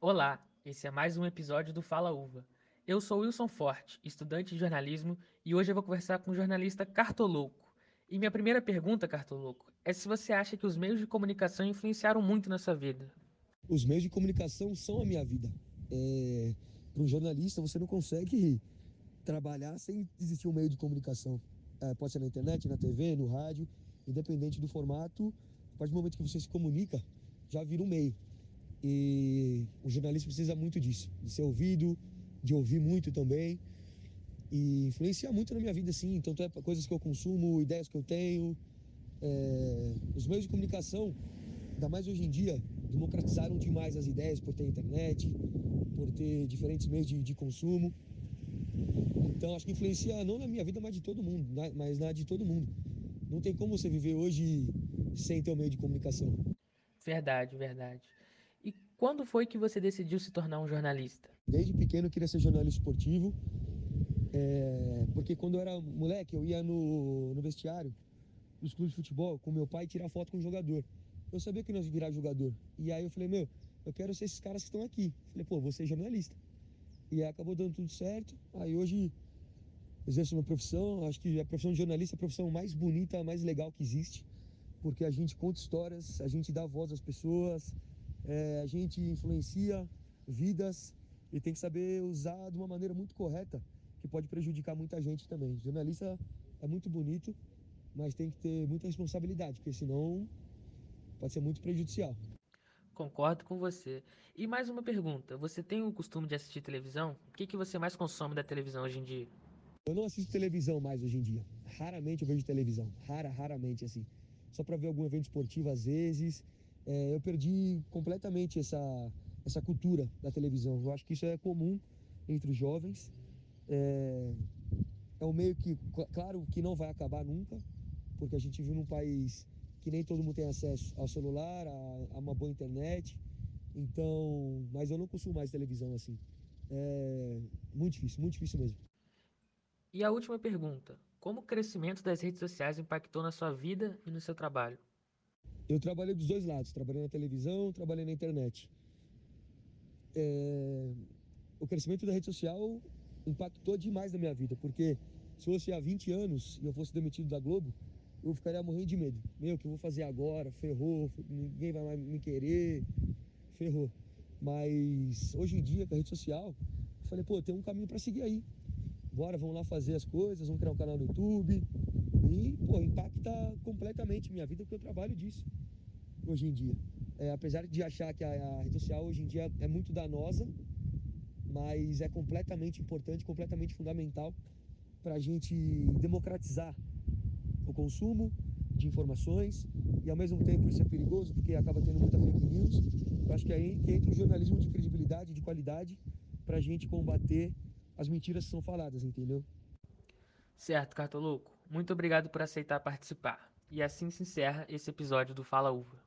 Olá, esse é mais um episódio do Fala Uva. Eu sou Wilson Forte, estudante de jornalismo, e hoje eu vou conversar com o jornalista Cartoloco. E minha primeira pergunta, Cartoloco, é se você acha que os meios de comunicação influenciaram muito na sua vida. Os meios de comunicação são a minha vida. É... Para um jornalista, você não consegue trabalhar sem existir um meio de comunicação. É, pode ser na internet, na TV, no rádio, independente do formato. A partir do momento que você se comunica, já vira um meio. E o jornalista precisa muito disso, de ser ouvido, de ouvir muito também. E influencia muito na minha vida, sim. Tanto é coisas que eu consumo, ideias que eu tenho. É... Os meios de comunicação, ainda mais hoje em dia, democratizaram demais as ideias por ter internet, por ter diferentes meios de, de consumo. Então acho que influencia não na minha vida, mas de todo mundo, mas na de todo mundo. Não tem como você viver hoje sem ter um meio de comunicação. Verdade, verdade. E quando foi que você decidiu se tornar um jornalista? Desde pequeno eu queria ser jornalista esportivo, é, porque quando eu era moleque eu ia no, no vestiário dos clubes de futebol com meu pai tirar foto com o jogador. Eu sabia que nós ia virar jogador. E aí eu falei, meu, eu quero ser esses caras que estão aqui. Falei, pô, vou ser jornalista. E aí acabou dando tudo certo. Aí hoje exerço minha profissão. Acho que a profissão de jornalista é a profissão mais bonita, mais legal que existe. Porque a gente conta histórias, a gente dá voz às pessoas, é, a gente influencia vidas e tem que saber usar de uma maneira muito correta, que pode prejudicar muita gente também. Jornalista é muito bonito, mas tem que ter muita responsabilidade, porque senão pode ser muito prejudicial. Concordo com você. E mais uma pergunta: você tem o costume de assistir televisão? O que, que você mais consome da televisão hoje em dia? Eu não assisto televisão mais hoje em dia. Raramente eu vejo televisão. Rara, raramente assim. Só para ver algum evento esportivo às vezes é, eu perdi completamente essa, essa cultura da televisão. Eu acho que isso é comum entre os jovens. É, é um meio que, claro, que não vai acabar nunca, porque a gente vive num país que nem todo mundo tem acesso ao celular, a, a uma boa internet. Então, mas eu não consumo mais televisão assim. É muito difícil, muito difícil mesmo. E a última pergunta: como o crescimento das redes sociais impactou na sua vida e no seu trabalho? Eu trabalhei dos dois lados, trabalhei na televisão, trabalhei na internet. É... O crescimento da rede social impactou demais na minha vida, porque se fosse há 20 anos e eu fosse demitido da Globo, eu ficaria morrendo de medo. Meu, o que eu vou fazer agora? Ferrou, ninguém vai mais me querer, ferrou. Mas hoje em dia, com a rede social, eu falei, pô, tem um caminho para seguir aí. Bora, vamos lá fazer as coisas, vamos criar um canal no YouTube, e, pô, impacta completamente minha vida porque eu trabalho disso hoje em dia. É, apesar de achar que a, a rede social hoje em dia é muito danosa, mas é completamente importante, completamente fundamental para a gente democratizar o consumo de informações e ao mesmo tempo isso é perigoso porque acaba tendo muita fake news. Eu acho que é aí que entra o jornalismo de credibilidade, de qualidade, para a gente combater as mentiras são faladas, entendeu? Certo, Cartoluco. Muito obrigado por aceitar participar. E assim se encerra esse episódio do Fala Uva.